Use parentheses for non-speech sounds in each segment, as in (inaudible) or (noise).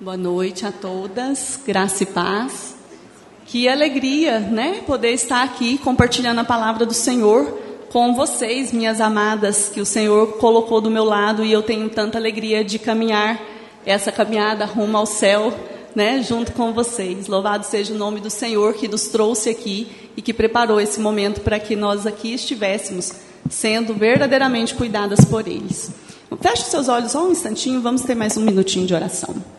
Boa noite a todas, graça e paz. Que alegria, né? Poder estar aqui compartilhando a palavra do Senhor com vocês, minhas amadas, que o Senhor colocou do meu lado e eu tenho tanta alegria de caminhar essa caminhada rumo ao céu, né? Junto com vocês. Louvado seja o nome do Senhor que nos trouxe aqui e que preparou esse momento para que nós aqui estivéssemos sendo verdadeiramente cuidadas por eles. Feche seus olhos só um instantinho, vamos ter mais um minutinho de oração.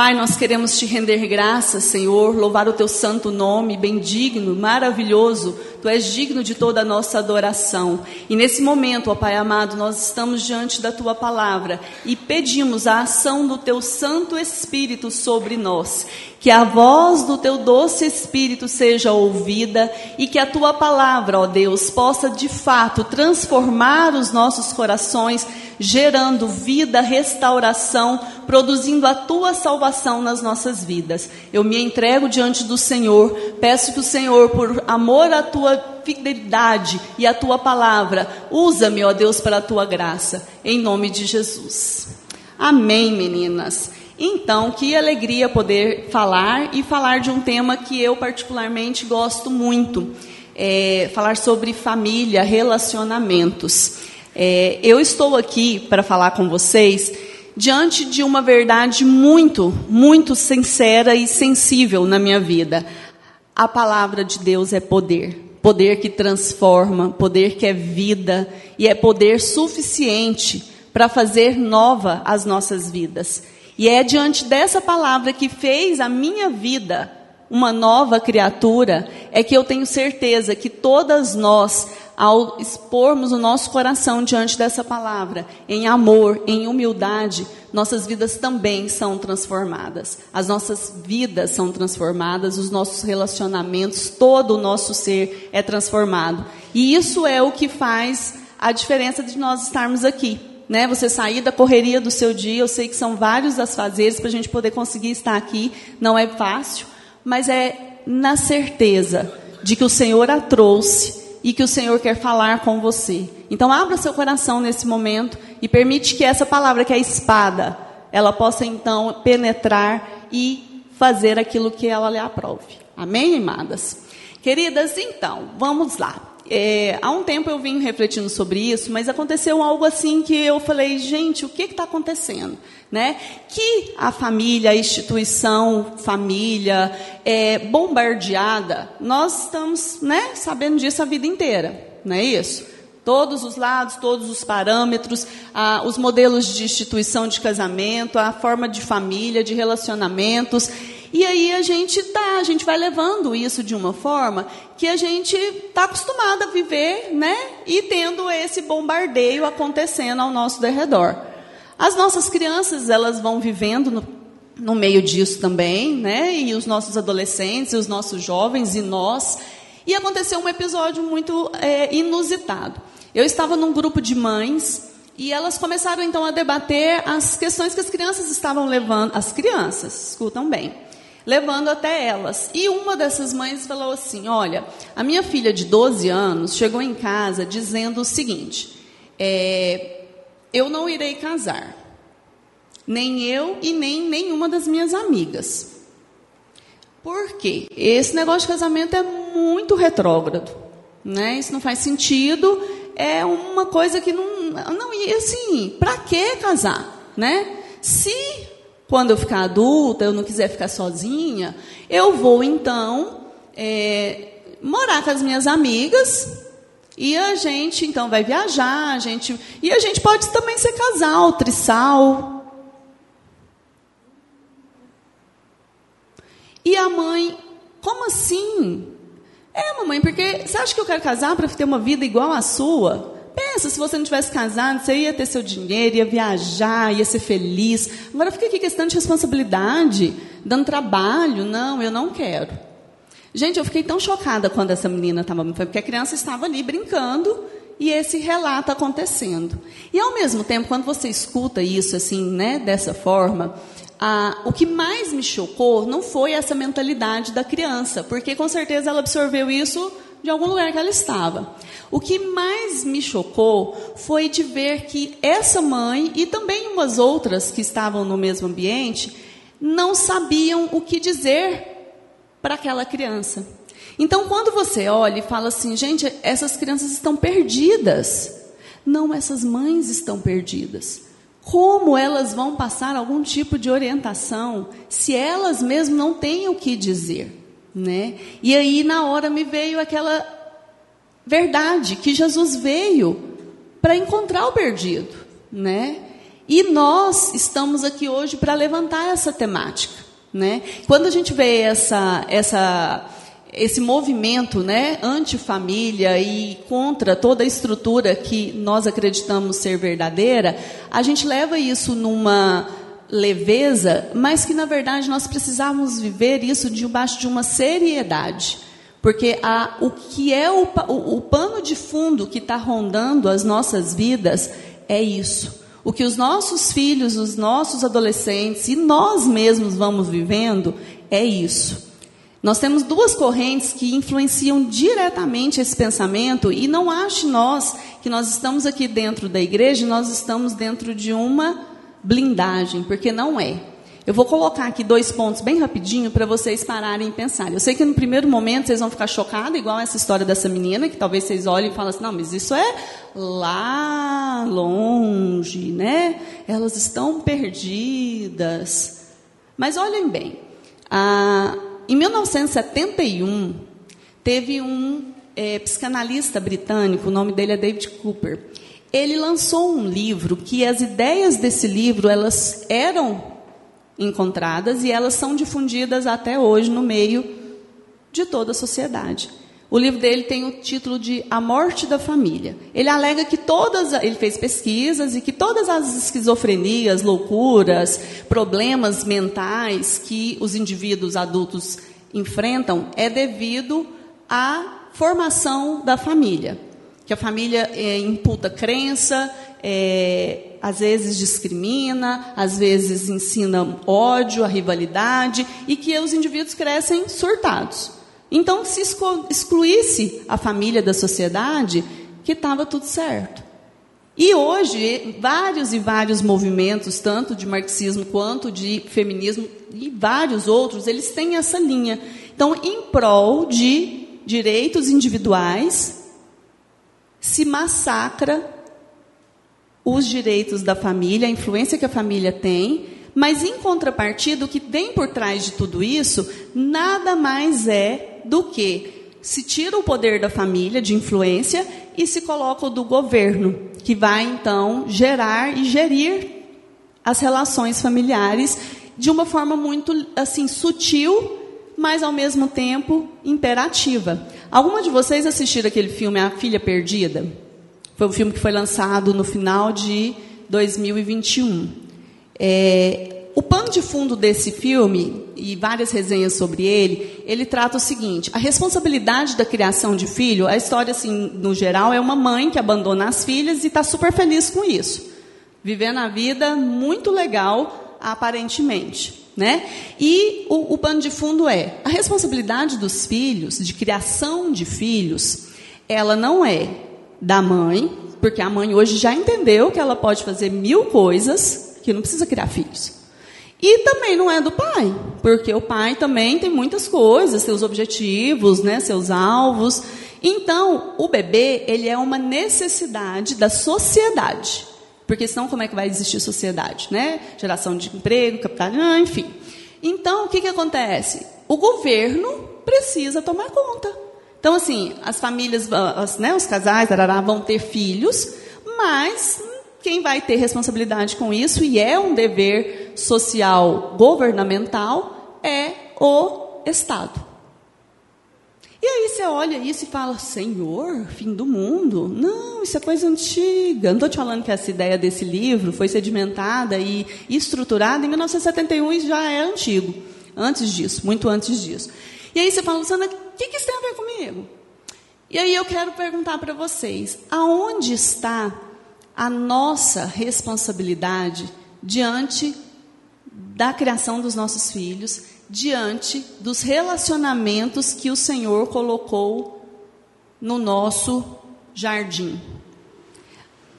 Pai, nós queremos te render graças, Senhor, louvar o teu santo nome, bendigno, maravilhoso. Tu és digno de toda a nossa adoração. E nesse momento, ó Pai amado, nós estamos diante da tua palavra e pedimos a ação do teu Santo Espírito sobre nós. Que a voz do teu doce Espírito seja ouvida e que a tua palavra, ó Deus, possa de fato transformar os nossos corações gerando vida, restauração, produzindo a tua salvação nas nossas vidas. Eu me entrego diante do Senhor, peço que o Senhor, por amor à tua fidelidade e à tua palavra, usa-me, ó Deus, para a tua graça, em nome de Jesus. Amém, meninas. Então, que alegria poder falar e falar de um tema que eu particularmente gosto muito. É, falar sobre família, relacionamentos. É, eu estou aqui para falar com vocês diante de uma verdade muito, muito sincera e sensível na minha vida. A palavra de Deus é poder. Poder que transforma, poder que é vida e é poder suficiente para fazer nova as nossas vidas. E é diante dessa palavra que fez a minha vida uma nova criatura, é que eu tenho certeza que todas nós ao expormos o nosso coração diante dessa palavra, em amor, em humildade, nossas vidas também são transformadas. As nossas vidas são transformadas, os nossos relacionamentos, todo o nosso ser é transformado. E isso é o que faz a diferença de nós estarmos aqui. Né, você sair da correria do seu dia, eu sei que são vários as fazeres para a gente poder conseguir estar aqui, não é fácil, mas é na certeza de que o Senhor a trouxe e que o Senhor quer falar com você. Então abra seu coração nesse momento e permite que essa palavra, que é espada, ela possa então penetrar e fazer aquilo que ela lhe aprove. Amém, amadas? Queridas, então, vamos lá. É, há um tempo eu vim refletindo sobre isso, mas aconteceu algo assim que eu falei, gente, o que está acontecendo? Né? Que a família, a instituição, família, é bombardeada, nós estamos né, sabendo disso a vida inteira, não é isso? Todos os lados, todos os parâmetros, ah, os modelos de instituição de casamento, a forma de família, de relacionamentos. E aí a gente tá, a gente vai levando isso de uma forma que a gente está acostumado a viver, né? E tendo esse bombardeio acontecendo ao nosso derredor. As nossas crianças, elas vão vivendo no, no meio disso também, né? E os nossos adolescentes, os nossos jovens e nós. E aconteceu um episódio muito é, inusitado. Eu estava num grupo de mães e elas começaram então a debater as questões que as crianças estavam levando. As crianças, escutam bem levando até elas. E uma dessas mães falou assim: Olha, a minha filha de 12 anos chegou em casa dizendo o seguinte: é, Eu não irei casar, nem eu e nem nenhuma das minhas amigas. Por quê? Esse negócio de casamento é muito retrógrado, né? Isso não faz sentido, é uma coisa que não. Não, e assim, para que casar, né? Se quando eu ficar adulta, eu não quiser ficar sozinha, eu vou então é, morar com as minhas amigas e a gente então vai viajar, a gente e a gente pode também ser casal, trissal. E a mãe, como assim? É, mamãe, porque você acha que eu quero casar para ter uma vida igual à sua? Pensa, se você não tivesse casado, você ia ter seu dinheiro, ia viajar, ia ser feliz. Agora fica aqui questão de responsabilidade, dando trabalho. Não, eu não quero. Gente, eu fiquei tão chocada quando essa menina estava me porque a criança estava ali brincando e esse relato acontecendo. E ao mesmo tempo, quando você escuta isso assim, né, dessa forma, ah, o que mais me chocou não foi essa mentalidade da criança, porque com certeza ela absorveu isso de algum lugar que ela estava. O que mais me chocou foi de ver que essa mãe e também umas outras que estavam no mesmo ambiente não sabiam o que dizer para aquela criança. Então, quando você olha e fala assim, gente, essas crianças estão perdidas. Não, essas mães estão perdidas. Como elas vão passar algum tipo de orientação se elas mesmas não têm o que dizer? Né? E aí, na hora, me veio aquela verdade que Jesus veio para encontrar o perdido. Né? E nós estamos aqui hoje para levantar essa temática. Né? Quando a gente vê essa, essa esse movimento né, anti-família e contra toda a estrutura que nós acreditamos ser verdadeira, a gente leva isso numa leveza, mas que na verdade nós precisamos viver isso debaixo de uma seriedade. Porque a, o que é o, o, o pano de fundo que está rondando as nossas vidas é isso. O que os nossos filhos, os nossos adolescentes e nós mesmos vamos vivendo é isso. Nós temos duas correntes que influenciam diretamente esse pensamento e não ache nós que nós estamos aqui dentro da igreja, nós estamos dentro de uma blindagem, porque não é. Eu vou colocar aqui dois pontos bem rapidinho para vocês pararem e pensarem. Eu sei que no primeiro momento vocês vão ficar chocados, igual essa história dessa menina, que talvez vocês olhem e falem assim, não, mas isso é lá longe, né? Elas estão perdidas. Mas olhem bem, a em 1971, teve um é, psicanalista britânico, o nome dele é David Cooper. Ele lançou um livro que as ideias desse livro elas eram encontradas e elas são difundidas até hoje no meio de toda a sociedade. O livro dele tem o título de A Morte da Família. Ele alega que todas, ele fez pesquisas e que todas as esquizofrenias, loucuras, problemas mentais que os indivíduos adultos enfrentam é devido à formação da família. Que a família é, imputa crença, é, às vezes discrimina, às vezes ensina ódio, a rivalidade, e que os indivíduos crescem surtados. Então, se excluísse a família da sociedade, que estava tudo certo. E hoje, vários e vários movimentos, tanto de marxismo quanto de feminismo, e vários outros, eles têm essa linha. Então, em prol de direitos individuais, se massacra os direitos da família, a influência que a família tem, mas em contrapartida, o que tem por trás de tudo isso nada mais é do que se tira o poder da família de influência e se coloca o do governo, que vai então gerar e gerir as relações familiares de uma forma muito assim sutil, mas ao mesmo tempo imperativa. Alguma de vocês assistiram aquele filme A Filha Perdida? Foi um filme que foi lançado no final de 2021. É, o pano de fundo desse filme, e várias resenhas sobre ele, ele trata o seguinte: a responsabilidade da criação de filho, a história, assim, no geral, é uma mãe que abandona as filhas e está super feliz com isso. Vivendo a vida muito legal, aparentemente. Né? E o, o pano de fundo é: a responsabilidade dos filhos, de criação de filhos, ela não é da mãe, porque a mãe hoje já entendeu que ela pode fazer mil coisas, que não precisa criar filhos. E também não é do pai, porque o pai também tem muitas coisas, seus objetivos, né, seus alvos. Então, o bebê, ele é uma necessidade da sociedade. Porque senão como é que vai existir sociedade, né? Geração de emprego, capital, ah, enfim. Então, o que, que acontece? O governo precisa tomar conta. Então, assim, as famílias, as, né, os casais vão ter filhos, mas quem vai ter responsabilidade com isso, e é um dever social governamental, é o Estado. E aí você olha isso e fala, Senhor, fim do mundo? Não, isso é coisa antiga. Não estou te falando que essa ideia desse livro foi sedimentada e estruturada em 1971 e já é antigo. Antes disso, muito antes disso. E aí você fala, Luciana, o que, que isso tem a ver comigo? E aí eu quero perguntar para vocês, aonde está a nossa responsabilidade diante da criação dos nossos filhos, diante dos relacionamentos que o Senhor colocou no nosso jardim.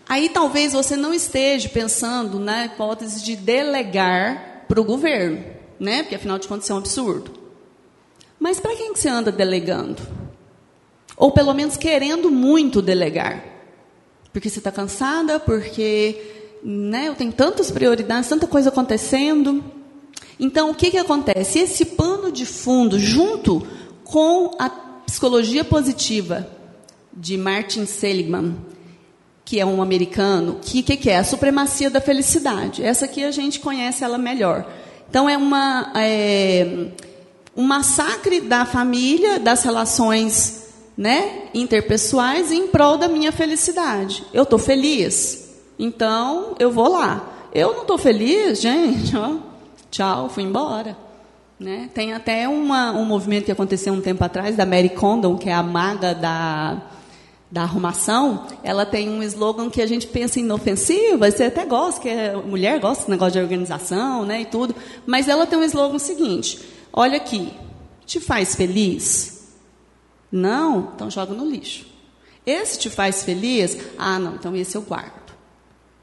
Aí talvez você não esteja pensando na hipótese de delegar para o governo, né? Porque afinal de contas é um absurdo. Mas para quem que você anda delegando? Ou pelo menos querendo muito delegar? Porque você está cansada, porque né, eu tenho tantas prioridades, tanta coisa acontecendo. Então, o que, que acontece? Esse pano de fundo, junto com a psicologia positiva de Martin Seligman, que é um americano, que que, que é a supremacia da felicidade. Essa aqui a gente conhece ela melhor. Então é uma é, um massacre da família, das relações, né, interpessoais em prol da minha felicidade. Eu estou feliz, então eu vou lá. Eu não estou feliz, gente. Ó, tchau, fui embora. Né? Tem até uma, um movimento que aconteceu um tempo atrás da Mary Condon, que é a maga da da arrumação, ela tem um slogan que a gente pensa inofensivo, você até gosta, que é, mulher gosta desse negócio de organização, né, e tudo, mas ela tem um slogan seguinte: olha aqui, te faz feliz? Não, então joga no lixo. Esse te faz feliz? Ah, não, então esse eu guardo.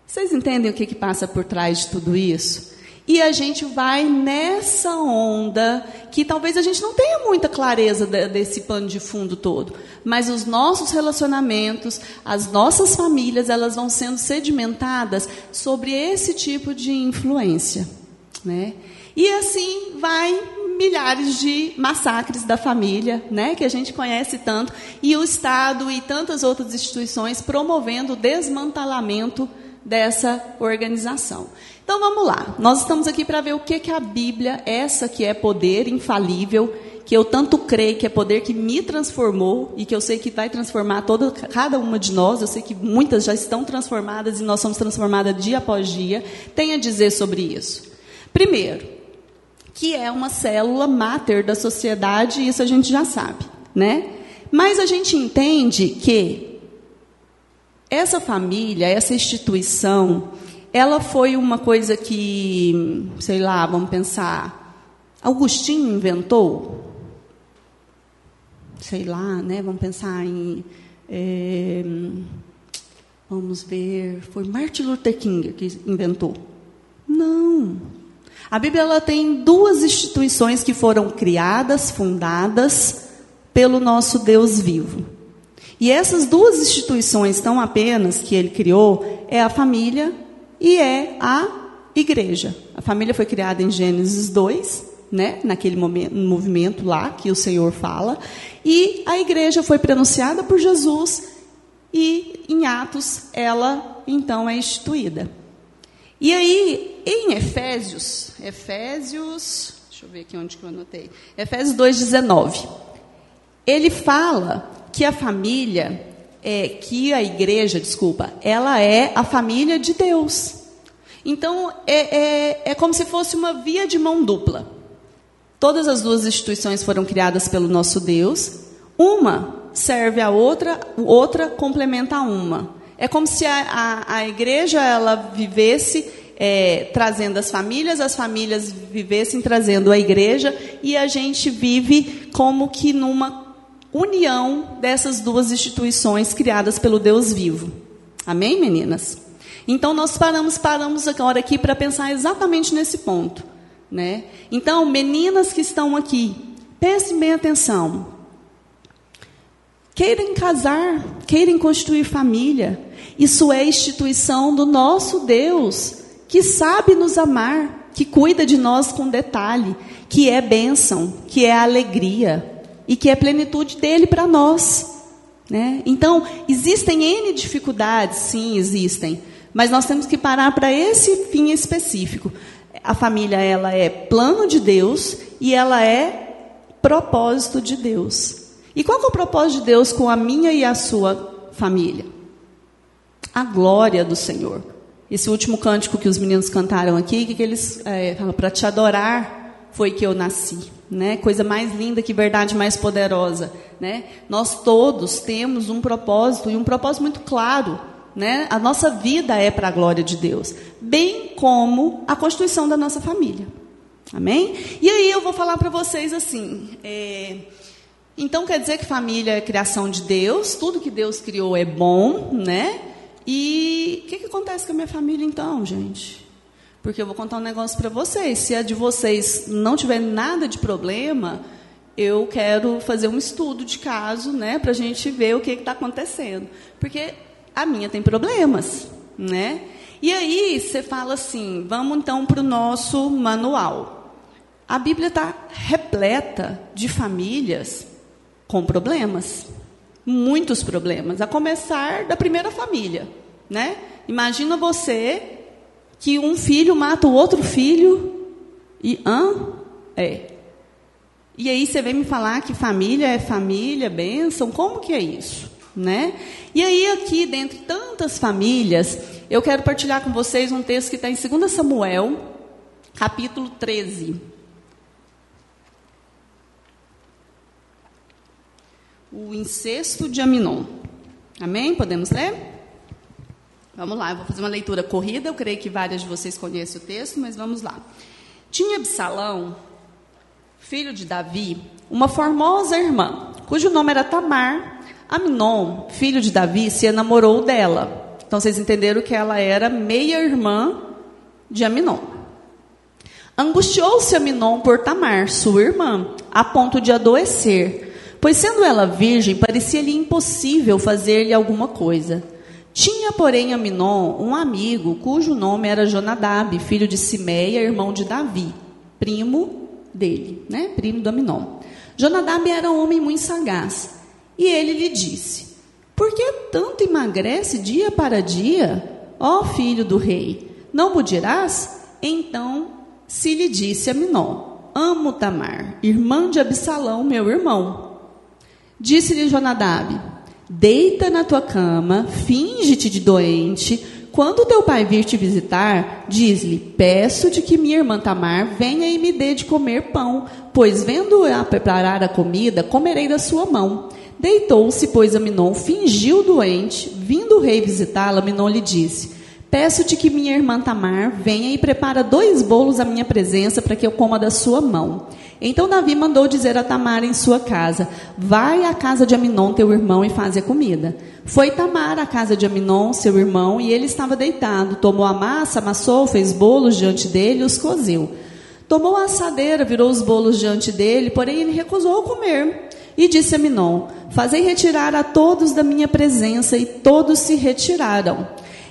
Vocês entendem o que, que passa por trás de tudo isso? E a gente vai nessa onda que talvez a gente não tenha muita clareza desse pano de fundo todo, mas os nossos relacionamentos, as nossas famílias, elas vão sendo sedimentadas sobre esse tipo de influência, né? E assim vai milhares de massacres da família, né, que a gente conhece tanto, e o Estado e tantas outras instituições promovendo o desmantelamento dessa organização. Então vamos lá. Nós estamos aqui para ver o que, que a Bíblia, essa que é poder infalível, que eu tanto creio que é poder que me transformou e que eu sei que vai transformar toda, cada uma de nós, eu sei que muitas já estão transformadas e nós somos transformadas dia após dia, tem a dizer sobre isso. Primeiro, que é uma célula máter da sociedade, isso a gente já sabe, né? Mas a gente entende que essa família, essa instituição, ela foi uma coisa que, sei lá, vamos pensar, Agostinho inventou? Sei lá, né? Vamos pensar em. É, vamos ver, foi Martin Luther King que inventou? Não. A Bíblia ela tem duas instituições que foram criadas, fundadas pelo nosso Deus vivo. E essas duas instituições, tão apenas que ele criou, é a família e é a igreja. A família foi criada em Gênesis 2, né, naquele momento, movimento lá que o Senhor fala, e a igreja foi pronunciada por Jesus e em Atos ela então é instituída. E aí, em Efésios, Efésios, deixa eu ver aqui onde que eu anotei. Efésios 2:19. Ele fala que a família é, que a igreja, desculpa, ela é a família de Deus. Então, é, é, é como se fosse uma via de mão dupla. Todas as duas instituições foram criadas pelo nosso Deus. Uma serve a outra, outra complementa a uma. É como se a, a, a igreja ela vivesse é, trazendo as famílias, as famílias vivessem trazendo a igreja, e a gente vive como que numa união dessas duas instituições criadas pelo Deus vivo. Amém, meninas? Então nós paramos, paramos agora aqui para pensar exatamente nesse ponto, né? Então, meninas que estão aqui, prestem bem atenção. Querem casar, querem construir família. Isso é instituição do nosso Deus, que sabe nos amar, que cuida de nós com detalhe, que é bênção, que é alegria e que é plenitude dele para nós. Né? Então, existem N dificuldades, sim, existem, mas nós temos que parar para esse fim específico. A família ela é plano de Deus e ela é propósito de Deus. E qual é o propósito de Deus com a minha e a sua família? A glória do Senhor. Esse último cântico que os meninos cantaram aqui, que, eles é, falam para te adorar foi que eu nasci né? Coisa mais linda que verdade mais poderosa, né? Nós todos temos um propósito e um propósito muito claro, né? A nossa vida é para a glória de Deus, bem como a constituição da nossa família. Amém? E aí eu vou falar para vocês assim. É, então quer dizer que família é criação de Deus, tudo que Deus criou é bom, né? E o que, que acontece com a minha família então, gente? Porque eu vou contar um negócio para vocês. Se a de vocês não tiver nada de problema, eu quero fazer um estudo de caso, né, para a gente ver o que está acontecendo. Porque a minha tem problemas, né? E aí você fala assim, vamos então para o nosso manual. A Bíblia está repleta de famílias com problemas, muitos problemas, a começar da primeira família, né? Imagina você que um filho mata o outro filho e hã? É. E aí você vem me falar que família é família, bênção, como que é isso? Né? E aí aqui, dentre tantas famílias, eu quero partilhar com vocês um texto que está em 2 Samuel, capítulo 13. O incesto de Aminon. Amém? Podemos ler? Vamos lá, eu vou fazer uma leitura corrida, eu creio que várias de vocês conhecem o texto, mas vamos lá. Tinha Absalão, filho de Davi, uma formosa irmã, cujo nome era Tamar. Aminon, filho de Davi, se enamorou dela. Então vocês entenderam que ela era meia-irmã de Aminon. Angustiou-se Aminon por Tamar, sua irmã, a ponto de adoecer, pois sendo ela virgem, parecia-lhe impossível fazer-lhe alguma coisa. Tinha, porém, Aminon um amigo cujo nome era Jonadab, filho de Simeia, irmão de Davi, primo dele, né? primo do Aminon. Jonadab era um homem muito sagaz, e ele lhe disse: Por que tanto emagrece dia para dia, ó filho do rei? Não me dirás? Então se lhe disse Aminon: Amo Tamar, irmã de Absalão, meu irmão. Disse-lhe Jonadab: Deita na tua cama, finge-te de doente. Quando teu pai vir te visitar, diz-lhe: Peço-te que minha irmã Tamar venha e me dê de comer pão, pois vendo a preparar a comida, comerei da sua mão. Deitou-se, pois Aminon fingiu doente. Vindo o rei visitá-la, Aminon lhe disse: Peço-te que minha irmã Tamar venha e prepara dois bolos à minha presença para que eu coma da sua mão. Então Davi mandou dizer a Tamar em sua casa: Vai à casa de Aminon, teu irmão, e faze a comida. Foi Tamar à casa de Aminon, seu irmão, e ele estava deitado. Tomou a massa, amassou, fez bolos diante dele e os cozeu. Tomou a assadeira, virou os bolos diante dele, porém ele recusou comer. E disse a Aminon: Fazei retirar a todos da minha presença, e todos se retiraram.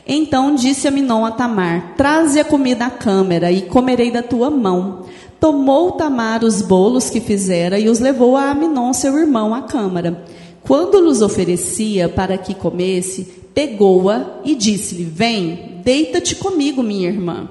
Então disse Aminon a Tamar: Traze a comida à câmara, e comerei da tua mão. Tomou Tamar os bolos que fizera e os levou a Aminon, seu irmão, à câmara. Quando lhes oferecia para que comesse, pegou-a e disse-lhe: Vem, deita-te comigo, minha irmã.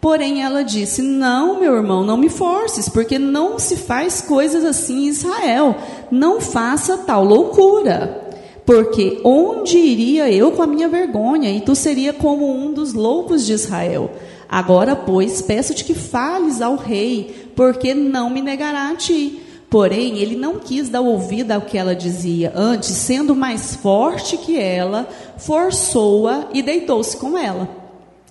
Porém ela disse: Não, meu irmão, não me forces, porque não se faz coisas assim em Israel. Não faça tal loucura. Porque onde iria eu com a minha vergonha, e tu seria como um dos loucos de Israel? Agora, pois, peço-te que fales ao rei, porque não me negará a ti. Porém, ele não quis dar ouvido ao que ela dizia. Antes, sendo mais forte que ela, forçou-a e deitou-se com ela.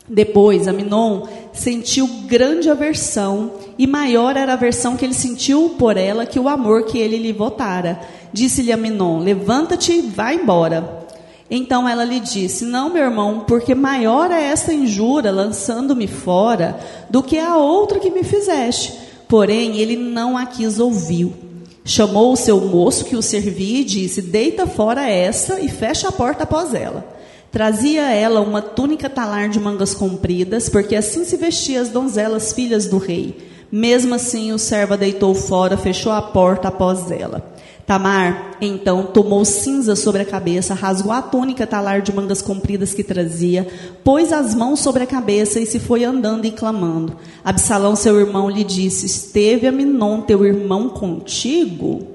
Depois, Aminon sentiu grande aversão, e maior era a aversão que ele sentiu por ela que o amor que ele lhe votara. Disse-lhe Aminon: Levanta-te e vá embora. Então ela lhe disse: Não, meu irmão, porque maior é esta injúria lançando-me fora do que a outra que me fizeste. Porém, ele não a quis ouvir. Chamou o seu moço que o servia e disse: Deita fora essa e fecha a porta após ela. Trazia ela uma túnica talar de mangas compridas, porque assim se vestiam as donzelas filhas do rei. Mesmo assim, o servo a deitou fora, fechou a porta após ela. Tamar, então, tomou cinza sobre a cabeça, rasgou a túnica talar de mangas compridas que trazia, pôs as mãos sobre a cabeça e se foi andando e clamando. Absalão, seu irmão, lhe disse: Esteve Aminon, teu irmão, contigo?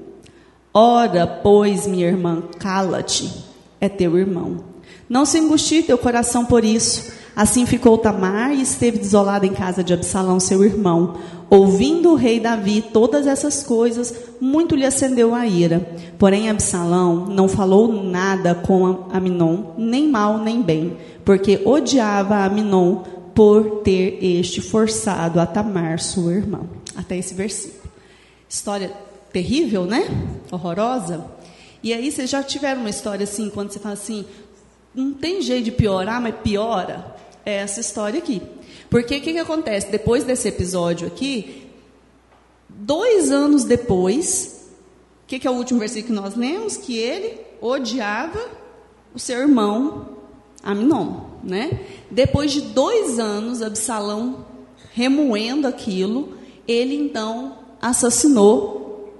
Ora, pois, minha irmã, cala-te, é teu irmão. Não se angustie teu coração por isso. Assim ficou Tamar e esteve desolada em casa de Absalão, seu irmão. Ouvindo o rei Davi todas essas coisas, muito lhe acendeu a ira. Porém, Absalão não falou nada com Aminon, nem mal nem bem, porque odiava Aminon por ter este forçado a Tamar, sua irmã. Até esse versículo. História terrível, né? Horrorosa. E aí vocês já tiveram uma história assim, quando você fala assim, não tem jeito de piorar, mas piora? É essa história aqui. Porque o que, que acontece? Depois desse episódio aqui, dois anos depois, o que, que é o último versículo que nós lemos? Que ele odiava o seu irmão Aminon. Né? Depois de dois anos, Absalão remoendo aquilo, ele então assassinou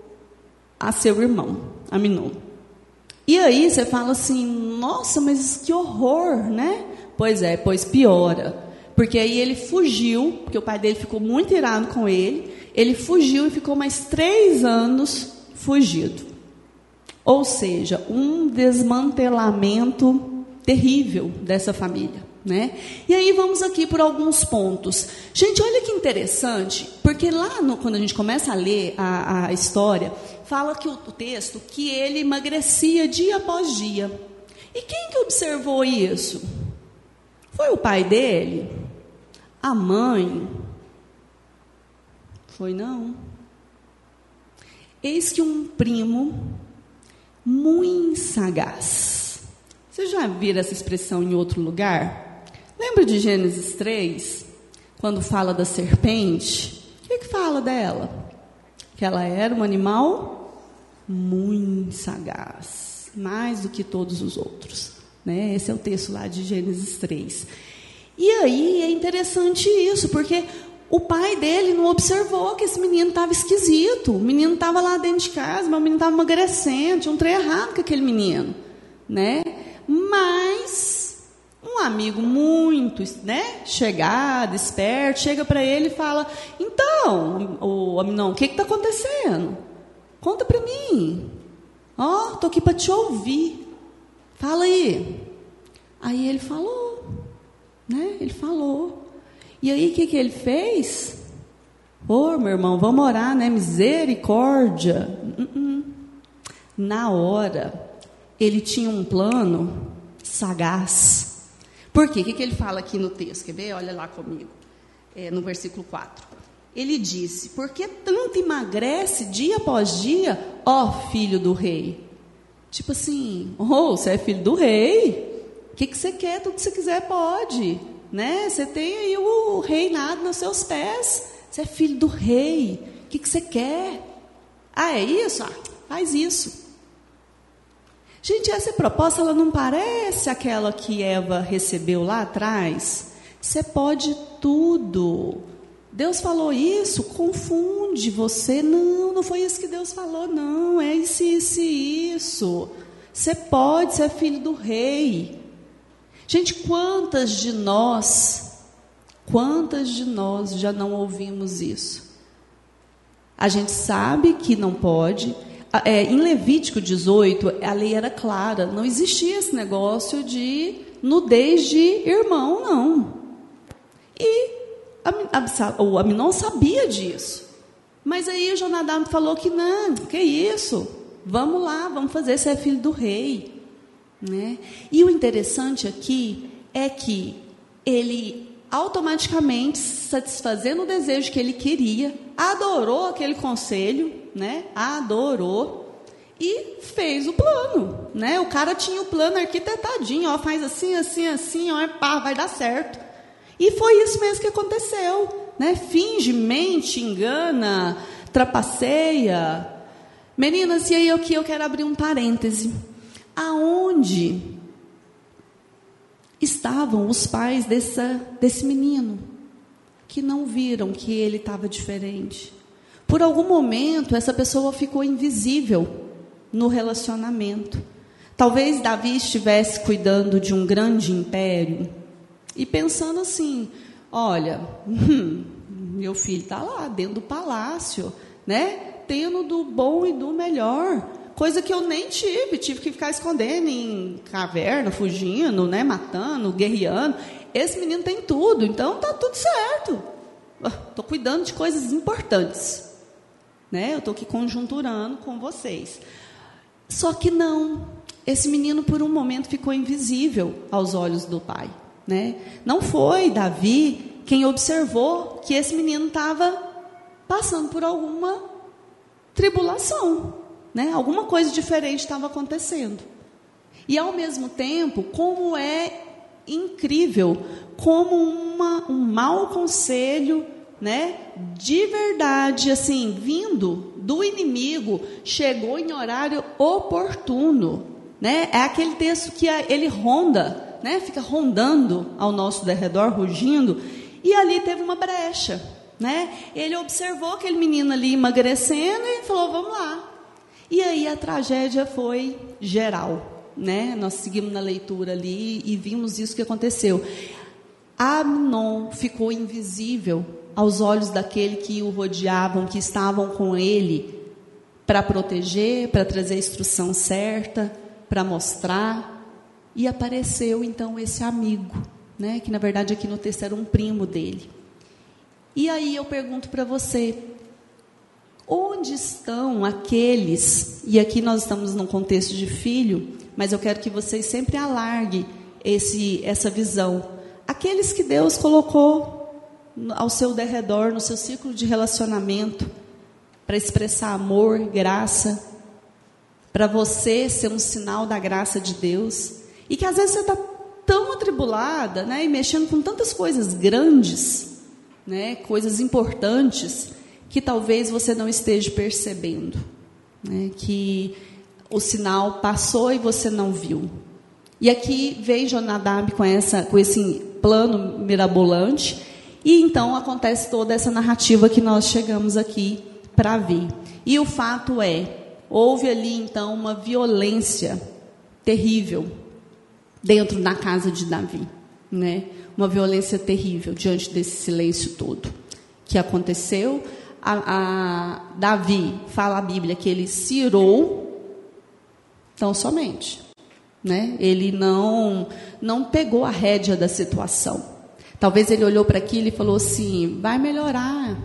a seu irmão, Aminon. E aí você fala assim, nossa, mas que horror, né? Pois é, pois piora. Porque aí ele fugiu, porque o pai dele ficou muito irado com ele. Ele fugiu e ficou mais três anos fugido. Ou seja, um desmantelamento terrível dessa família. Né? E aí vamos aqui por alguns pontos. Gente, olha que interessante, porque lá no, quando a gente começa a ler a, a história, fala que o, o, texto que ele emagrecia dia após dia. E quem que observou isso? Foi o pai dele? A mãe? Foi não. Eis que um primo muito sagaz. Vocês já viram essa expressão em outro lugar? Lembra de Gênesis 3, quando fala da serpente? O que, que fala dela? Que ela era um animal muito sagaz, mais do que todos os outros. Né? Esse é o texto lá de Gênesis 3. E aí é interessante isso, porque o pai dele não observou que esse menino estava esquisito. O menino estava lá dentro de casa, mas o menino estava emagrecendo, tinha um trem errado com aquele menino. Né? Mas um amigo muito né, chegado, esperto, chega para ele e fala: Então, o Aminon, o que está acontecendo? Conta para mim. Ó, oh, tô aqui para te ouvir. Fala aí. Aí ele falou, né? Ele falou. E aí o que, que ele fez? Ô, oh, meu irmão, vamos orar, né? Misericórdia. Uh -uh. Na hora, ele tinha um plano sagaz por quê? O que, que ele fala aqui no texto? Quer ver? Olha lá comigo, é, no versículo 4. Ele disse: Por que tanto emagrece dia após dia, ó filho do rei? Tipo assim, oh, você é filho do rei. O que, que você quer? Tudo que você quiser pode. Né? Você tem aí o reinado nos seus pés. Você é filho do rei. O que, que você quer? Ah, é isso? Ah, faz isso. Gente, essa proposta ela não parece aquela que Eva recebeu lá atrás? Você pode tudo. Deus falou isso, confunde você. Não, não foi isso que Deus falou, não. É isso, isso e isso. Você pode, é filho do rei. Gente, quantas de nós, quantas de nós já não ouvimos isso? A gente sabe que não pode, é, em Levítico 18, a lei era clara, não existia esse negócio de nudez de irmão, não. E o Aminon sabia disso. Mas aí o Jonadab falou que não, que isso? Vamos lá, vamos fazer, você é filho do rei. Né? E o interessante aqui é que ele automaticamente, satisfazendo o desejo que ele queria, adorou aquele conselho, né? Adorou e fez o plano, né? O cara tinha o plano arquitetadinho, ó, faz assim, assim, assim, ó, pá, vai dar certo. E foi isso mesmo que aconteceu, né? Finge, mente, engana, trapaceia. Meninas, e aí aqui eu quero abrir um parêntese. Aonde estavam os pais dessa, desse menino que não viram que ele estava diferente? Por algum momento, essa pessoa ficou invisível no relacionamento. Talvez Davi estivesse cuidando de um grande império e pensando assim: olha, (laughs) meu filho está lá dentro do palácio, né? Tendo do bom e do melhor. Coisa que eu nem tive, tive que ficar escondendo em caverna, fugindo, né? Matando, guerreando. Esse menino tem tudo, então tá tudo certo. Estou cuidando de coisas importantes. Né? Eu estou aqui conjunturando com vocês. Só que não. Esse menino, por um momento, ficou invisível aos olhos do pai. Né? Não foi Davi quem observou que esse menino estava passando por alguma tribulação. Né? Alguma coisa diferente estava acontecendo. E, ao mesmo tempo, como é incrível como uma, um mau conselho, né, de verdade, assim, vindo do inimigo, chegou em horário oportuno, né? É aquele texto que ele ronda, né? Fica rondando ao nosso derredor, rugindo, e ali teve uma brecha, né? Ele observou aquele menino ali emagrecendo e falou: "Vamos lá". E aí a tragédia foi geral, né? Nós seguimos na leitura ali e vimos isso que aconteceu. Amnon ficou invisível aos olhos daquele que o rodeavam, que estavam com ele, para proteger, para trazer a instrução certa, para mostrar. E apareceu então esse amigo, né, que na verdade aqui no texto era um primo dele. E aí eu pergunto para você, onde estão aqueles, e aqui nós estamos num contexto de filho, mas eu quero que vocês sempre alarguem esse, essa visão. Aqueles que Deus colocou ao seu derredor, no seu círculo de relacionamento, para expressar amor, graça, para você ser um sinal da graça de Deus, e que às vezes você está tão atribulada, né, e mexendo com tantas coisas grandes, né, coisas importantes, que talvez você não esteja percebendo, né, que o sinal passou e você não viu. E aqui vem Jonadab com, essa, com esse plano mirabolante, e então acontece toda essa narrativa que nós chegamos aqui para ver. E o fato é, houve ali então uma violência terrível dentro da casa de Davi, né? Uma violência terrível diante desse silêncio todo que aconteceu. A, a Davi fala a Bíblia que ele se irou, tão somente, né? Ele não não pegou a rédea da situação. Talvez ele olhou para aquilo e falou assim: vai melhorar,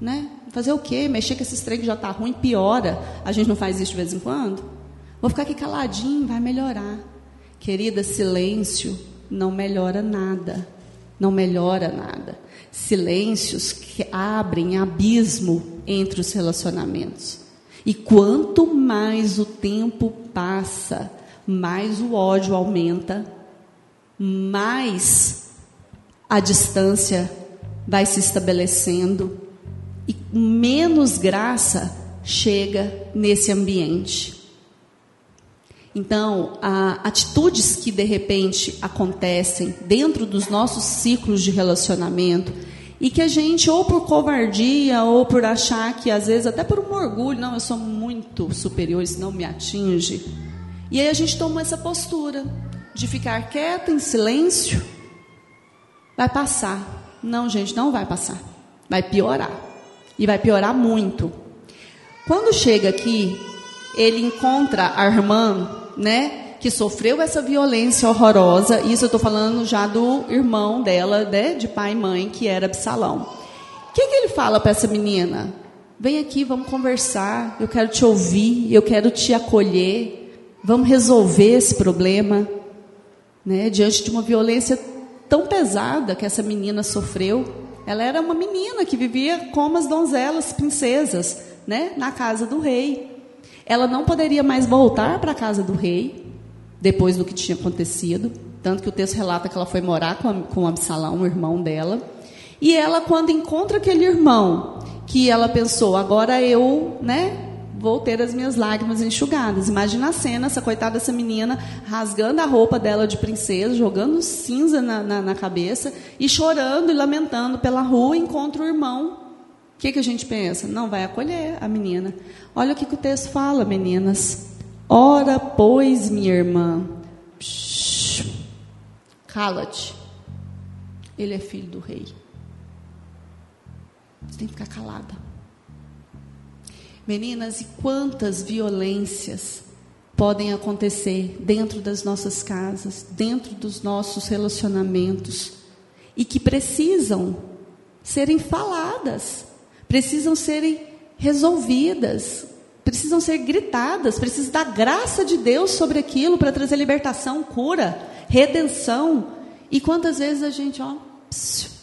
né? Fazer o quê? Mexer com esses trem que já está ruim, piora. A gente não faz isso de vez em quando? Vou ficar aqui caladinho, vai melhorar. Querida, silêncio não melhora nada. Não melhora nada. Silêncios que abrem abismo entre os relacionamentos. E quanto mais o tempo passa, mais o ódio aumenta, mais a distância vai se estabelecendo e menos graça chega nesse ambiente. Então, atitudes que de repente acontecem dentro dos nossos ciclos de relacionamento e que a gente, ou por covardia, ou por achar que às vezes, até por um orgulho, não, eu sou muito superior, isso não me atinge. E aí a gente toma essa postura de ficar quieta, em silêncio Vai passar. Não, gente, não vai passar. Vai piorar. E vai piorar muito. Quando chega aqui, ele encontra a irmã, né, que sofreu essa violência horrorosa. Isso eu estou falando já do irmão dela, né, de pai e mãe, que era Absalão. O que, que ele fala para essa menina? Vem aqui, vamos conversar. Eu quero te ouvir, eu quero te acolher. Vamos resolver esse problema, né, diante de uma violência tão pesada que essa menina sofreu. Ela era uma menina que vivia como as donzelas, princesas, né, na casa do rei. Ela não poderia mais voltar para a casa do rei depois do que tinha acontecido, tanto que o texto relata que ela foi morar com, a, com Absalão, o irmão dela. E ela, quando encontra aquele irmão, que ela pensou, agora eu, né, vou ter as minhas lágrimas enxugadas. Imagina a cena, essa coitada dessa menina rasgando a roupa dela de princesa, jogando cinza na, na, na cabeça e chorando e lamentando pela rua, encontra o irmão. O que, que a gente pensa? Não, vai acolher a menina. Olha o que, que o texto fala, meninas. Ora, pois, minha irmã, cala-te. Ele é filho do rei. Você tem que ficar calada. Meninas, e quantas violências podem acontecer dentro das nossas casas, dentro dos nossos relacionamentos, e que precisam serem faladas, precisam serem resolvidas, precisam ser gritadas, precisa da graça de Deus sobre aquilo para trazer libertação, cura, redenção. E quantas vezes a gente, ó, psiu,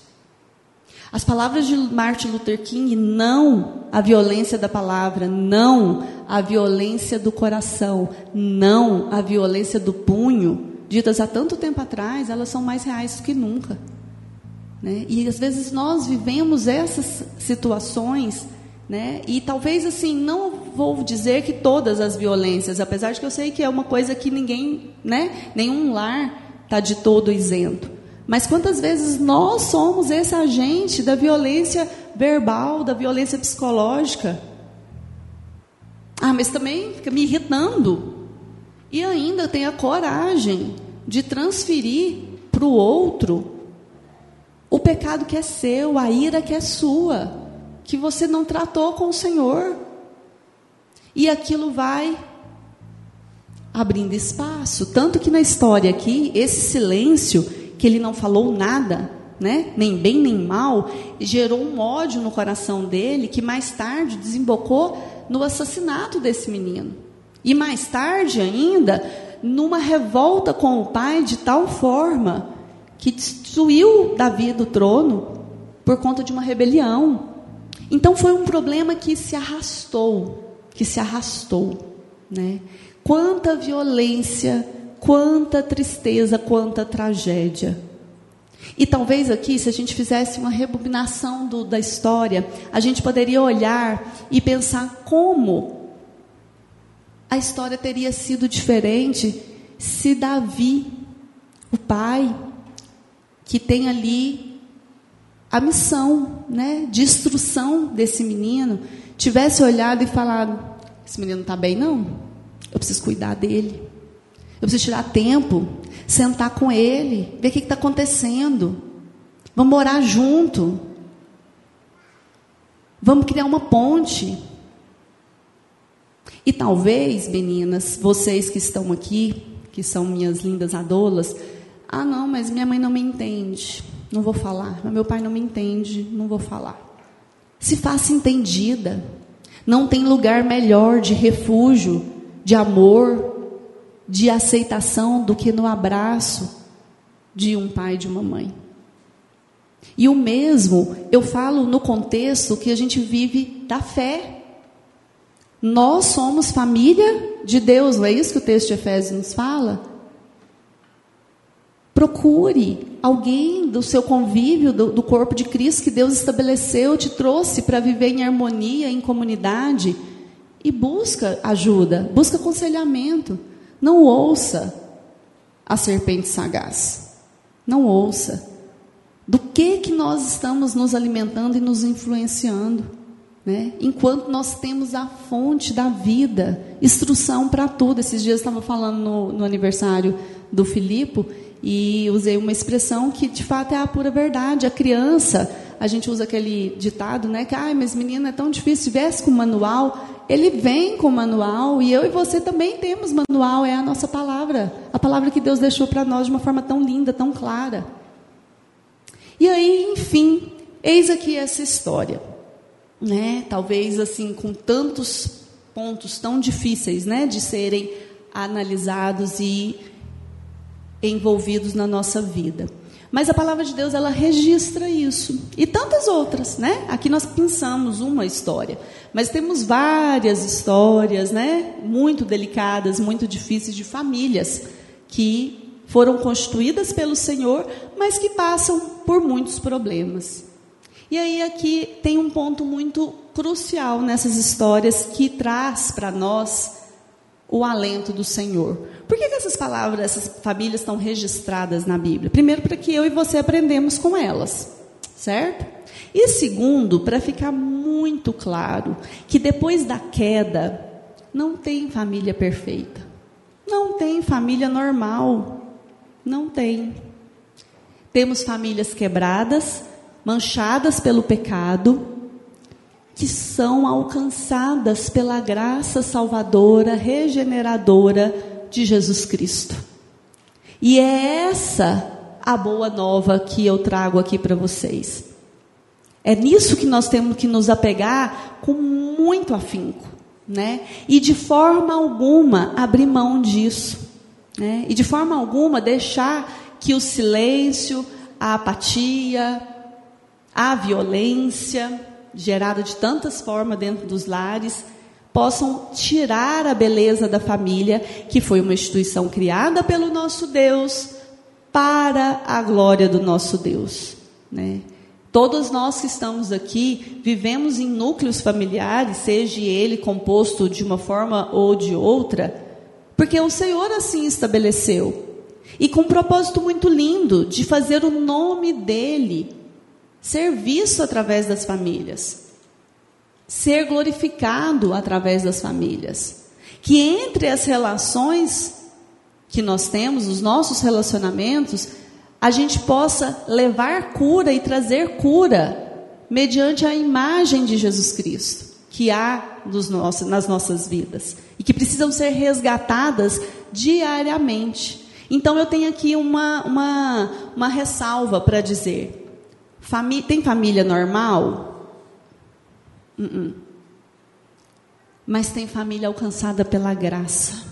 as palavras de Martin Luther King, não a violência da palavra, não a violência do coração, não a violência do punho, ditas há tanto tempo atrás, elas são mais reais do que nunca. Né? E às vezes nós vivemos essas situações, né? e talvez assim, não vou dizer que todas as violências, apesar de que eu sei que é uma coisa que ninguém, né? nenhum lar está de todo isento. Mas quantas vezes nós somos esse agente da violência verbal, da violência psicológica? Ah, mas também fica me irritando. E ainda tem a coragem de transferir para o outro o pecado que é seu, a ira que é sua, que você não tratou com o Senhor. E aquilo vai abrindo espaço. Tanto que na história aqui, esse silêncio, que ele não falou nada, né? nem bem nem mal, gerou um ódio no coração dele que mais tarde desembocou no assassinato desse menino. E mais tarde ainda, numa revolta com o pai de tal forma que destruiu Davi do trono por conta de uma rebelião. Então foi um problema que se arrastou, que se arrastou, né? Quanta violência, quanta tristeza, quanta tragédia. E talvez aqui, se a gente fizesse uma rebobinação do, da história, a gente poderia olhar e pensar como a história teria sido diferente se Davi, o pai, que tem ali a missão né, de instrução desse menino, tivesse olhado e falado: esse menino não está bem, não? Eu preciso cuidar dele. Eu preciso tirar tempo, sentar com ele, ver o que está acontecendo. Vamos morar junto. Vamos criar uma ponte. E talvez, meninas, vocês que estão aqui, que são minhas lindas adolas, ah, não, mas minha mãe não me entende, não vou falar. Meu pai não me entende, não vou falar. Se faça entendida. Não tem lugar melhor de refúgio de amor, de aceitação do que no abraço de um pai e de uma mãe. E o mesmo eu falo no contexto que a gente vive da fé. Nós somos família de Deus, não é isso que o texto de Efésios nos fala? Procure alguém do seu convívio, do, do corpo de Cristo que Deus estabeleceu, te trouxe para viver em harmonia, em comunidade e busca ajuda, busca aconselhamento. Não ouça a serpente sagaz. Não ouça. Do que que nós estamos nos alimentando e nos influenciando, né? Enquanto nós temos a fonte da vida, instrução para tudo. Esses dias eu estava falando no, no aniversário do Filipe e usei uma expressão que de fato é a pura verdade. A criança, a gente usa aquele ditado, né? Que, ai, mas menina, é tão difícil, se tivesse com manual ele vem com manual e eu e você também temos manual, é a nossa palavra, a palavra que Deus deixou para nós de uma forma tão linda, tão clara. E aí, enfim, eis aqui essa história, né? Talvez assim com tantos pontos tão difíceis, né, de serem analisados e envolvidos na nossa vida. Mas a palavra de Deus ela registra isso e tantas outras, né? Aqui nós pensamos uma história, mas temos várias histórias, né? Muito delicadas, muito difíceis de famílias que foram constituídas pelo Senhor, mas que passam por muitos problemas. E aí aqui tem um ponto muito crucial nessas histórias que traz para nós o alento do Senhor. Por que, que, essas palavras, essas famílias estão registradas na Bíblia? Primeiro, para que eu e você aprendemos com elas, certo? E segundo, para ficar muito claro que depois da queda não tem família perfeita, não tem família normal, não tem. Temos famílias quebradas, manchadas pelo pecado, que são alcançadas pela graça salvadora, regeneradora de Jesus Cristo. E é essa a boa nova que eu trago aqui para vocês. É nisso que nós temos que nos apegar com muito afinco, né? E de forma alguma abrir mão disso, né? E de forma alguma deixar que o silêncio, a apatia, a violência gerada de tantas formas dentro dos lares possam tirar a beleza da família, que foi uma instituição criada pelo nosso Deus para a glória do nosso Deus, né? Todos nós que estamos aqui vivemos em núcleos familiares, seja ele composto de uma forma ou de outra, porque o Senhor assim estabeleceu. E com um propósito muito lindo de fazer o nome dele ser visto através das famílias, ser glorificado através das famílias. Que entre as relações que nós temos, os nossos relacionamentos, a gente possa levar cura e trazer cura mediante a imagem de Jesus Cristo que há nossos, nas nossas vidas e que precisam ser resgatadas diariamente. Então eu tenho aqui uma, uma, uma ressalva para dizer: Famí tem família normal? Uh -uh. Mas tem família alcançada pela graça.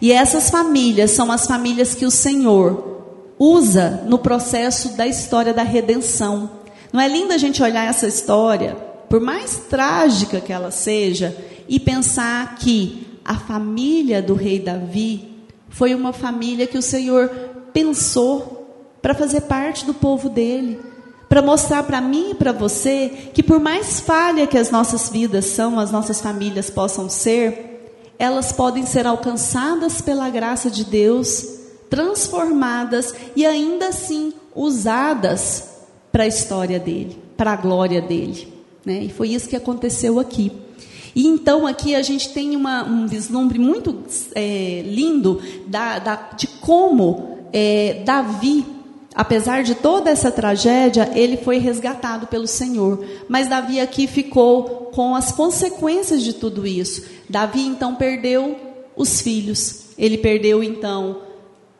E essas famílias são as famílias que o Senhor usa no processo da história da redenção. Não é lindo a gente olhar essa história, por mais trágica que ela seja, e pensar que a família do rei Davi foi uma família que o Senhor pensou para fazer parte do povo dele, para mostrar para mim e para você que por mais falha que as nossas vidas são, as nossas famílias possam ser, elas podem ser alcançadas pela graça de Deus transformadas e ainda assim usadas para a história dele, para a glória dele. Né? E foi isso que aconteceu aqui. E então aqui a gente tem uma, um vislumbre muito é, lindo da, da, de como é, Davi, apesar de toda essa tragédia, ele foi resgatado pelo Senhor. Mas Davi aqui ficou com as consequências de tudo isso. Davi então perdeu os filhos. Ele perdeu então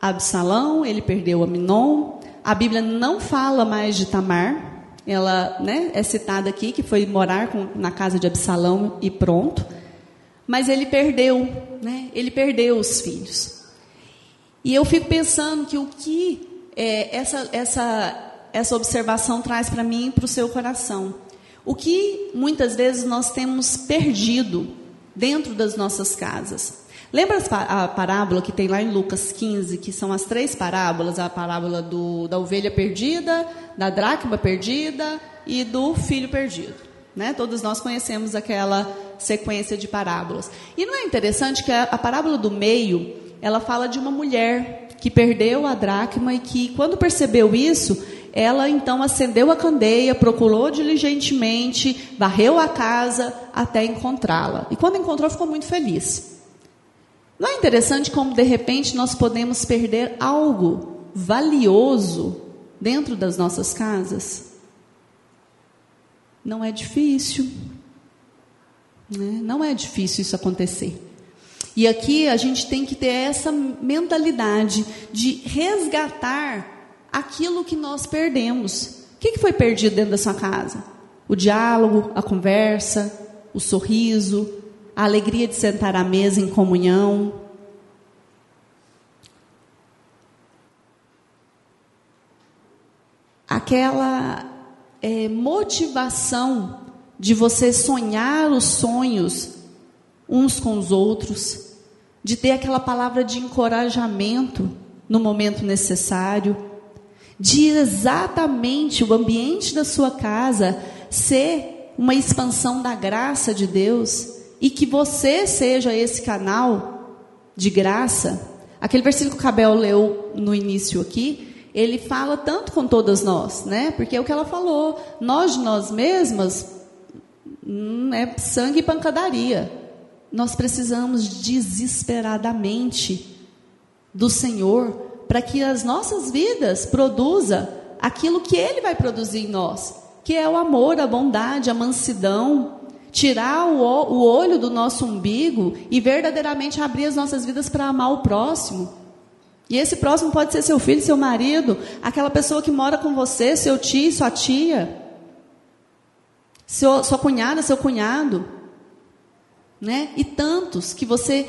Absalão, ele perdeu Aminon. A Bíblia não fala mais de Tamar. Ela né, é citada aqui, que foi morar com, na casa de Absalão e pronto. Mas ele perdeu, né? Ele perdeu os filhos. E eu fico pensando que o que é, essa, essa, essa observação traz para mim e para o seu coração. O que muitas vezes nós temos perdido dentro das nossas casas. Lembra a parábola que tem lá em Lucas 15, que são as três parábolas: a parábola do, da ovelha perdida, da dracma perdida e do filho perdido. Né? Todos nós conhecemos aquela sequência de parábolas. E não é interessante que a, a parábola do meio ela fala de uma mulher que perdeu a dracma e que, quando percebeu isso, ela então acendeu a candeia, procurou diligentemente, varreu a casa até encontrá-la. E quando encontrou, ficou muito feliz. Não é interessante como de repente nós podemos perder algo valioso dentro das nossas casas? Não é difícil. Né? Não é difícil isso acontecer. E aqui a gente tem que ter essa mentalidade de resgatar aquilo que nós perdemos. O que foi perdido dentro da sua casa? O diálogo, a conversa, o sorriso, a alegria de sentar à mesa em comunhão. Aquela é, motivação de você sonhar os sonhos uns com os outros, de ter aquela palavra de encorajamento no momento necessário, de exatamente o ambiente da sua casa ser uma expansão da graça de Deus e que você seja esse canal de graça. Aquele versículo que a Cabel leu no início aqui, ele fala tanto com todas nós, né? Porque é o que ela falou, nós de nós mesmas hum, é sangue e pancadaria. Nós precisamos desesperadamente do Senhor para que as nossas vidas produza aquilo que Ele vai produzir em nós, que é o amor, a bondade, a mansidão, tirar o, olho do nosso umbigo e verdadeiramente abrir as nossas vidas para amar o próximo. E esse próximo pode ser seu filho, seu marido, aquela pessoa que mora com você, seu tio, sua tia, seu, sua cunhada, seu cunhado, né? E tantos que você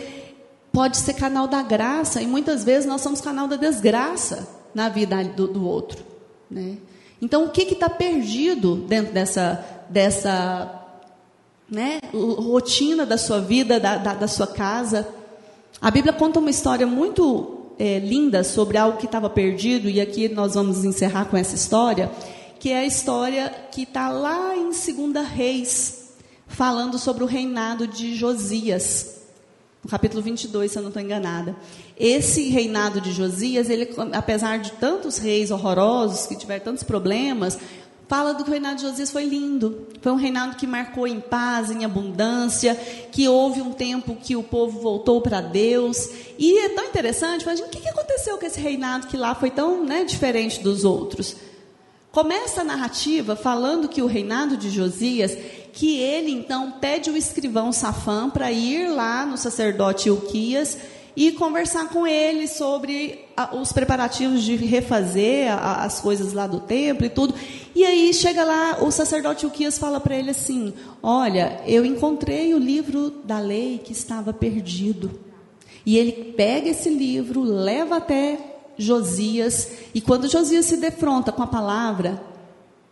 pode ser canal da graça e muitas vezes nós somos canal da desgraça na vida do, do outro, né? Então o que está perdido dentro dessa dessa né, rotina da sua vida, da, da, da sua casa. A Bíblia conta uma história muito é, linda sobre algo que estava perdido, e aqui nós vamos encerrar com essa história, que é a história que está lá em 2 Reis, falando sobre o reinado de Josias. No capítulo 22, se eu não estou enganada. Esse reinado de Josias, ele, apesar de tantos reis horrorosos, que tiveram tantos problemas, fala do que o reinado de Josias foi lindo. Foi um reinado que marcou em paz, em abundância, que houve um tempo que o povo voltou para Deus. E é tão interessante, mas o que aconteceu com esse reinado que lá foi tão né, diferente dos outros? Começa a narrativa falando que o reinado de Josias, que ele então pede o escrivão Safã para ir lá no sacerdote Ilquias e conversar com ele sobre os preparativos de refazer as coisas lá do templo e tudo. E aí chega lá, o sacerdote Uquias fala para ele assim: Olha, eu encontrei o livro da lei que estava perdido. E ele pega esse livro, leva até Josias, e quando Josias se defronta com a palavra,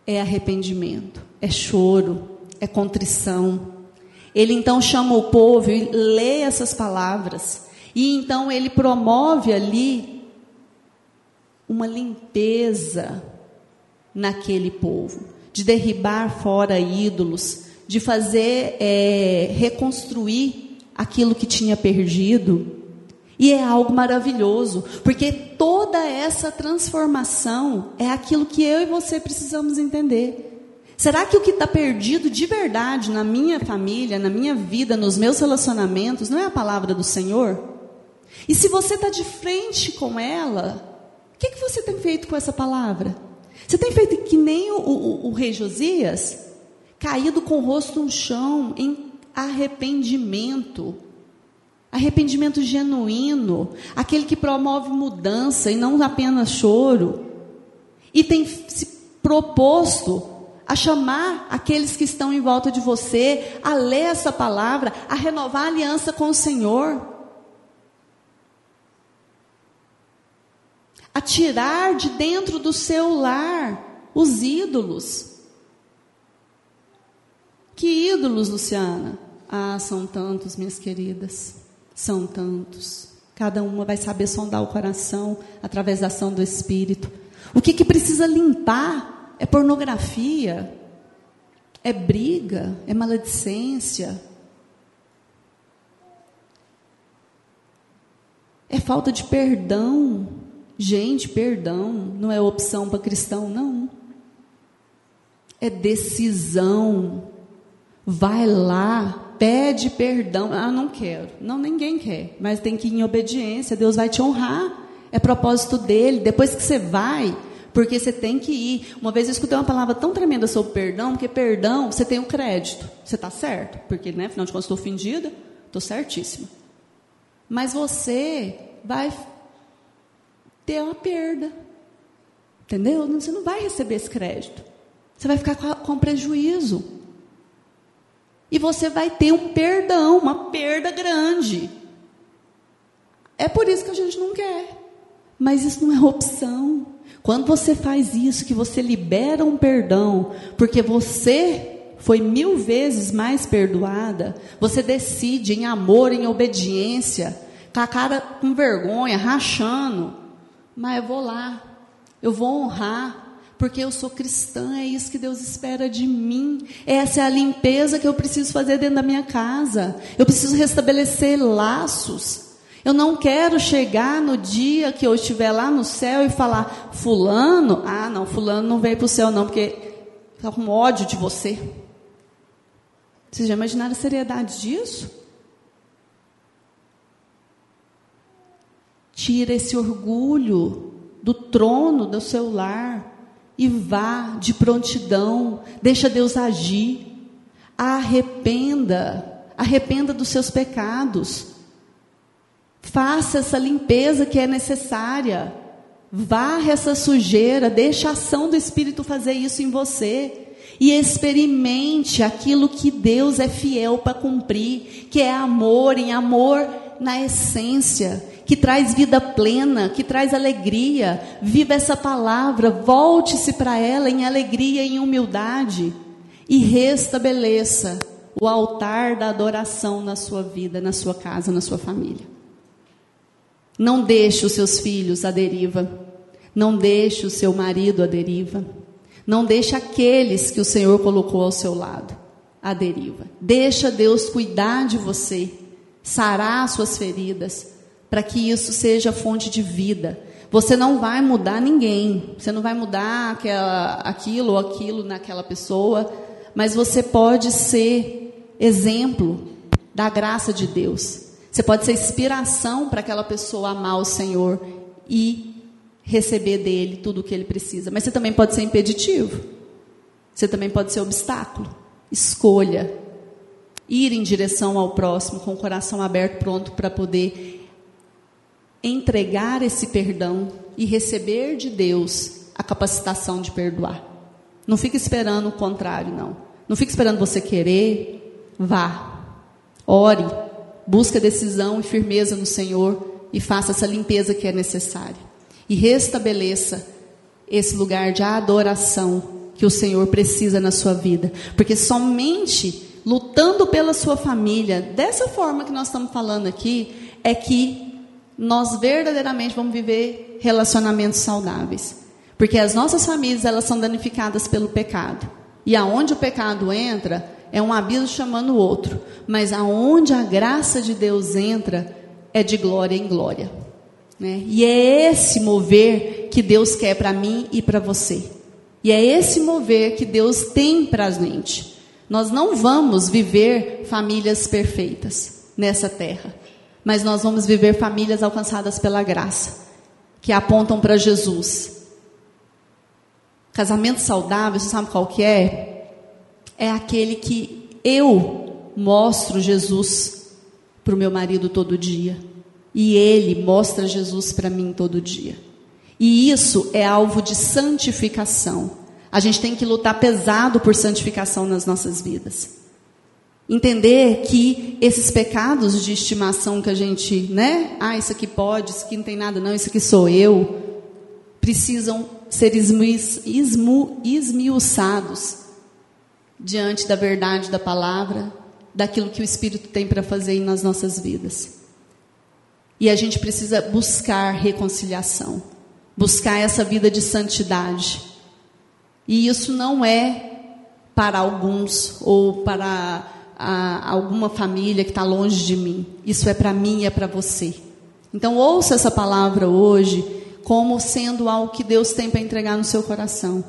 é arrependimento, é choro, é contrição. Ele então chama o povo e lê essas palavras. E então ele promove ali uma limpeza naquele povo, de derribar fora ídolos, de fazer é, reconstruir aquilo que tinha perdido. E é algo maravilhoso, porque toda essa transformação é aquilo que eu e você precisamos entender. Será que o que está perdido de verdade na minha família, na minha vida, nos meus relacionamentos, não é a palavra do Senhor? E se você está de frente com ela, o que, que você tem feito com essa palavra? Você tem feito que nem o, o, o rei Josias, caído com o rosto no chão, em arrependimento. Arrependimento genuíno, aquele que promove mudança e não apenas choro. E tem se proposto a chamar aqueles que estão em volta de você, a ler essa palavra, a renovar a aliança com o Senhor. a tirar de dentro do seu lar os ídolos. Que ídolos, Luciana? Ah, são tantos, minhas queridas. São tantos. Cada uma vai saber sondar o coração através da ação do Espírito. O que, que precisa limpar é pornografia, é briga, é maledicência, é falta de perdão, Gente, perdão não é opção para cristão, não. É decisão. Vai lá, pede perdão. Ah, não quero. Não, ninguém quer. Mas tem que ir em obediência. Deus vai te honrar. É propósito dele. Depois que você vai, porque você tem que ir. Uma vez eu escutei uma palavra tão tremenda sobre perdão, porque perdão, você tem o um crédito. Você está certo. Porque, né, afinal de contas, estou ofendida. Estou certíssima. Mas você vai ter uma perda. Entendeu? Você não vai receber esse crédito. Você vai ficar com prejuízo. E você vai ter um perdão, uma perda grande. É por isso que a gente não quer. Mas isso não é opção. Quando você faz isso, que você libera um perdão, porque você foi mil vezes mais perdoada, você decide em amor, em obediência, com a cara com vergonha, rachando, mas eu vou lá, eu vou honrar, porque eu sou cristã, é isso que Deus espera de mim. Essa é a limpeza que eu preciso fazer dentro da minha casa. Eu preciso restabelecer laços. Eu não quero chegar no dia que eu estiver lá no céu e falar, fulano, ah não, fulano não veio para o céu não, porque está com ódio de você. Vocês já imaginaram a seriedade disso? Tira esse orgulho do trono do seu lar e vá de prontidão, deixa Deus agir. Arrependa, arrependa dos seus pecados. Faça essa limpeza que é necessária. Varre essa sujeira, deixa a ação do Espírito fazer isso em você. E experimente aquilo que Deus é fiel para cumprir, que é amor, em amor na essência que traz vida plena, que traz alegria. Viva essa palavra, volte-se para ela em alegria e em humildade e restabeleça o altar da adoração na sua vida, na sua casa, na sua família. Não deixe os seus filhos à deriva. Não deixe o seu marido à deriva. Não deixe aqueles que o Senhor colocou ao seu lado à deriva. Deixa Deus cuidar de você, sarar suas feridas, para que isso seja fonte de vida. Você não vai mudar ninguém, você não vai mudar aquela, aquilo ou aquilo naquela pessoa, mas você pode ser exemplo da graça de Deus. Você pode ser inspiração para aquela pessoa amar o Senhor e receber dele tudo o que ele precisa. Mas você também pode ser impeditivo. Você também pode ser obstáculo. Escolha ir em direção ao próximo com o coração aberto, pronto para poder entregar esse perdão e receber de Deus a capacitação de perdoar. Não fique esperando o contrário, não. Não fique esperando você querer, vá. Ore, busque decisão e firmeza no Senhor e faça essa limpeza que é necessária. E restabeleça esse lugar de adoração que o Senhor precisa na sua vida. Porque somente lutando pela sua família, dessa forma que nós estamos falando aqui, é que nós verdadeiramente vamos viver relacionamentos saudáveis. Porque as nossas famílias, elas são danificadas pelo pecado. E aonde o pecado entra, é um abismo chamando o outro. Mas aonde a graça de Deus entra, é de glória em glória. Né? E é esse mover que Deus quer para mim e para você. E é esse mover que Deus tem para a gente. Nós não vamos viver famílias perfeitas nessa terra mas nós vamos viver famílias alcançadas pela graça, que apontam para Jesus. Casamento saudável, você sabe qual que é? É aquele que eu mostro Jesus para o meu marido todo dia. E ele mostra Jesus para mim todo dia. E isso é alvo de santificação. A gente tem que lutar pesado por santificação nas nossas vidas. Entender que esses pecados de estimação que a gente, né? Ah, isso aqui pode, isso aqui não tem nada, não, isso aqui sou eu. Precisam ser esmu, esmu, esmiuçados diante da verdade da palavra, daquilo que o Espírito tem para fazer nas nossas vidas. E a gente precisa buscar reconciliação, buscar essa vida de santidade. E isso não é para alguns ou para a alguma família que está longe de mim. Isso é para mim e é para você. Então ouça essa palavra hoje como sendo algo que Deus tem para entregar no seu coração.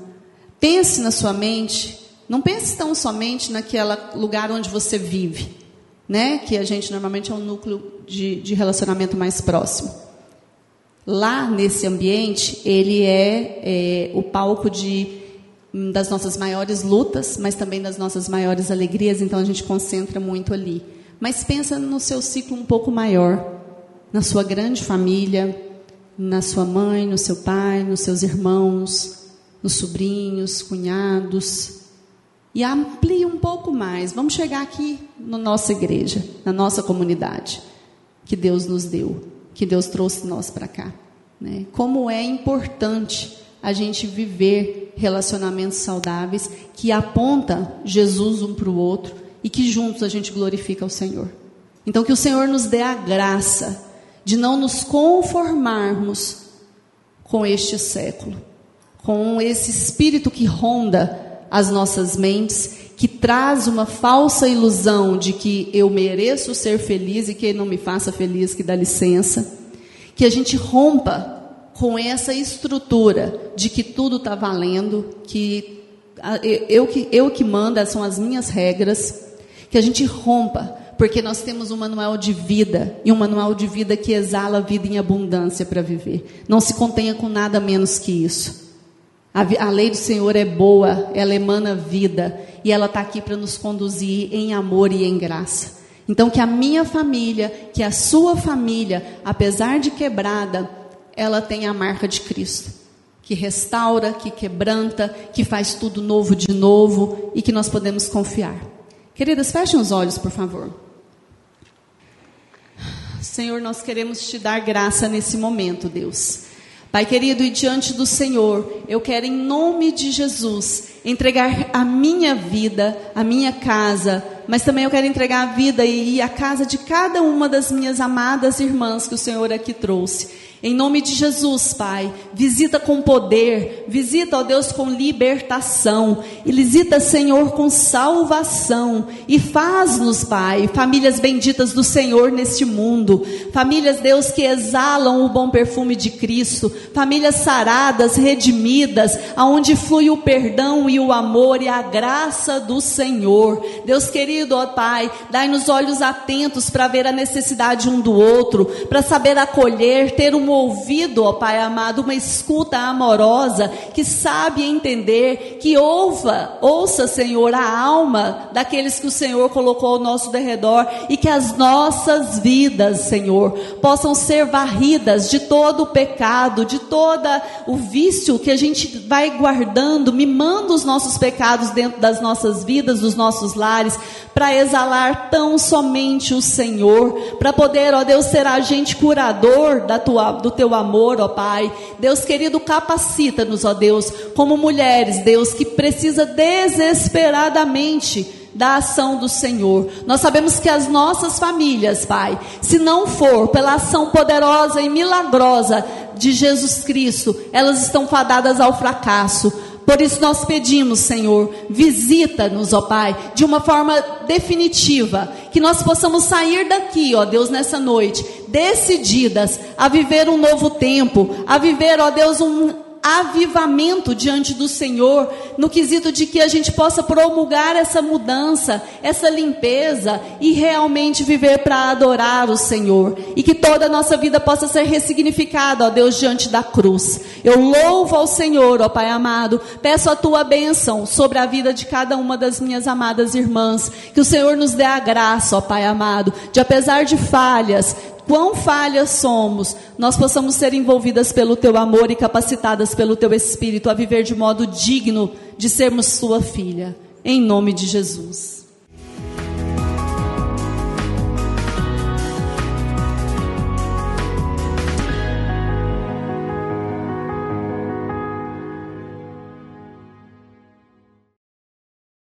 Pense na sua mente, não pense tão somente naquele lugar onde você vive, né? Que a gente normalmente é um núcleo de, de relacionamento mais próximo. Lá nesse ambiente, ele é, é o palco de das nossas maiores lutas, mas também das nossas maiores alegrias, então a gente concentra muito ali. Mas pensa no seu ciclo um pouco maior, na sua grande família, na sua mãe, no seu pai, nos seus irmãos, nos sobrinhos, cunhados. E amplie um pouco mais. Vamos chegar aqui na nossa igreja, na nossa comunidade, que Deus nos deu, que Deus trouxe nós para cá. Né? Como é importante a gente viver relacionamentos saudáveis que aponta Jesus um para o outro e que juntos a gente glorifica o Senhor. Então que o Senhor nos dê a graça de não nos conformarmos com este século, com esse espírito que ronda as nossas mentes, que traz uma falsa ilusão de que eu mereço ser feliz e que não me faça feliz, que dá licença, que a gente rompa com essa estrutura de que tudo está valendo, que eu que eu que manda são as minhas regras, que a gente rompa, porque nós temos um manual de vida e um manual de vida que exala a vida em abundância para viver. Não se contenha com nada menos que isso. A, a lei do Senhor é boa, ela emana vida e ela está aqui para nos conduzir em amor e em graça. Então, que a minha família, que a sua família, apesar de quebrada, ela tem a marca de Cristo, que restaura, que quebranta, que faz tudo novo de novo e que nós podemos confiar. Queridas, fechem os olhos, por favor. Senhor, nós queremos te dar graça nesse momento, Deus. Pai querido, e diante do Senhor, eu quero, em nome de Jesus, entregar a minha vida, a minha casa, mas também eu quero entregar a vida e a casa de cada uma das minhas amadas irmãs que o Senhor aqui trouxe. Em nome de Jesus, Pai, visita com poder, visita, ó Deus, com libertação, e visita, Senhor, com salvação, e faz-nos, Pai, famílias benditas do Senhor neste mundo, famílias, Deus, que exalam o bom perfume de Cristo, famílias saradas, redimidas, aonde flui o perdão e o amor e a graça do Senhor. Deus querido, ó Pai, dai-nos olhos atentos para ver a necessidade um do outro, para saber acolher, ter um ouvido, ó Pai amado, uma escuta amorosa, que sabe entender, que ouva, ouça, Senhor, a alma daqueles que o Senhor colocou ao nosso derredor e que as nossas vidas, Senhor, possam ser varridas de todo o pecado, de todo o vício que a gente vai guardando, mimando os nossos pecados dentro das nossas vidas, dos nossos lares, para exalar tão somente o Senhor, para poder, ó Deus, ser agente curador da tua do teu amor, ó Pai. Deus querido, capacita-nos, ó Deus, como mulheres, Deus, que precisa desesperadamente da ação do Senhor. Nós sabemos que as nossas famílias, Pai, se não for pela ação poderosa e milagrosa de Jesus Cristo, elas estão fadadas ao fracasso. Por isso nós pedimos, Senhor, visita-nos, ó Pai, de uma forma definitiva, que nós possamos sair daqui, ó Deus, nessa noite, decididas a viver um novo tempo, a viver, ó Deus, um avivamento diante do Senhor, no quesito de que a gente possa promulgar essa mudança, essa limpeza e realmente viver para adorar o Senhor. E que toda a nossa vida possa ser ressignificada, ó Deus, diante da cruz. Eu louvo ao Senhor, ó Pai amado, peço a tua bênção sobre a vida de cada uma das minhas amadas irmãs. Que o Senhor nos dê a graça, ó Pai amado, de apesar de falhas, quão falhas somos, nós possamos ser envolvidas pelo teu amor e capacitadas pelo teu espírito a viver de modo digno de sermos tua filha. Em nome de Jesus.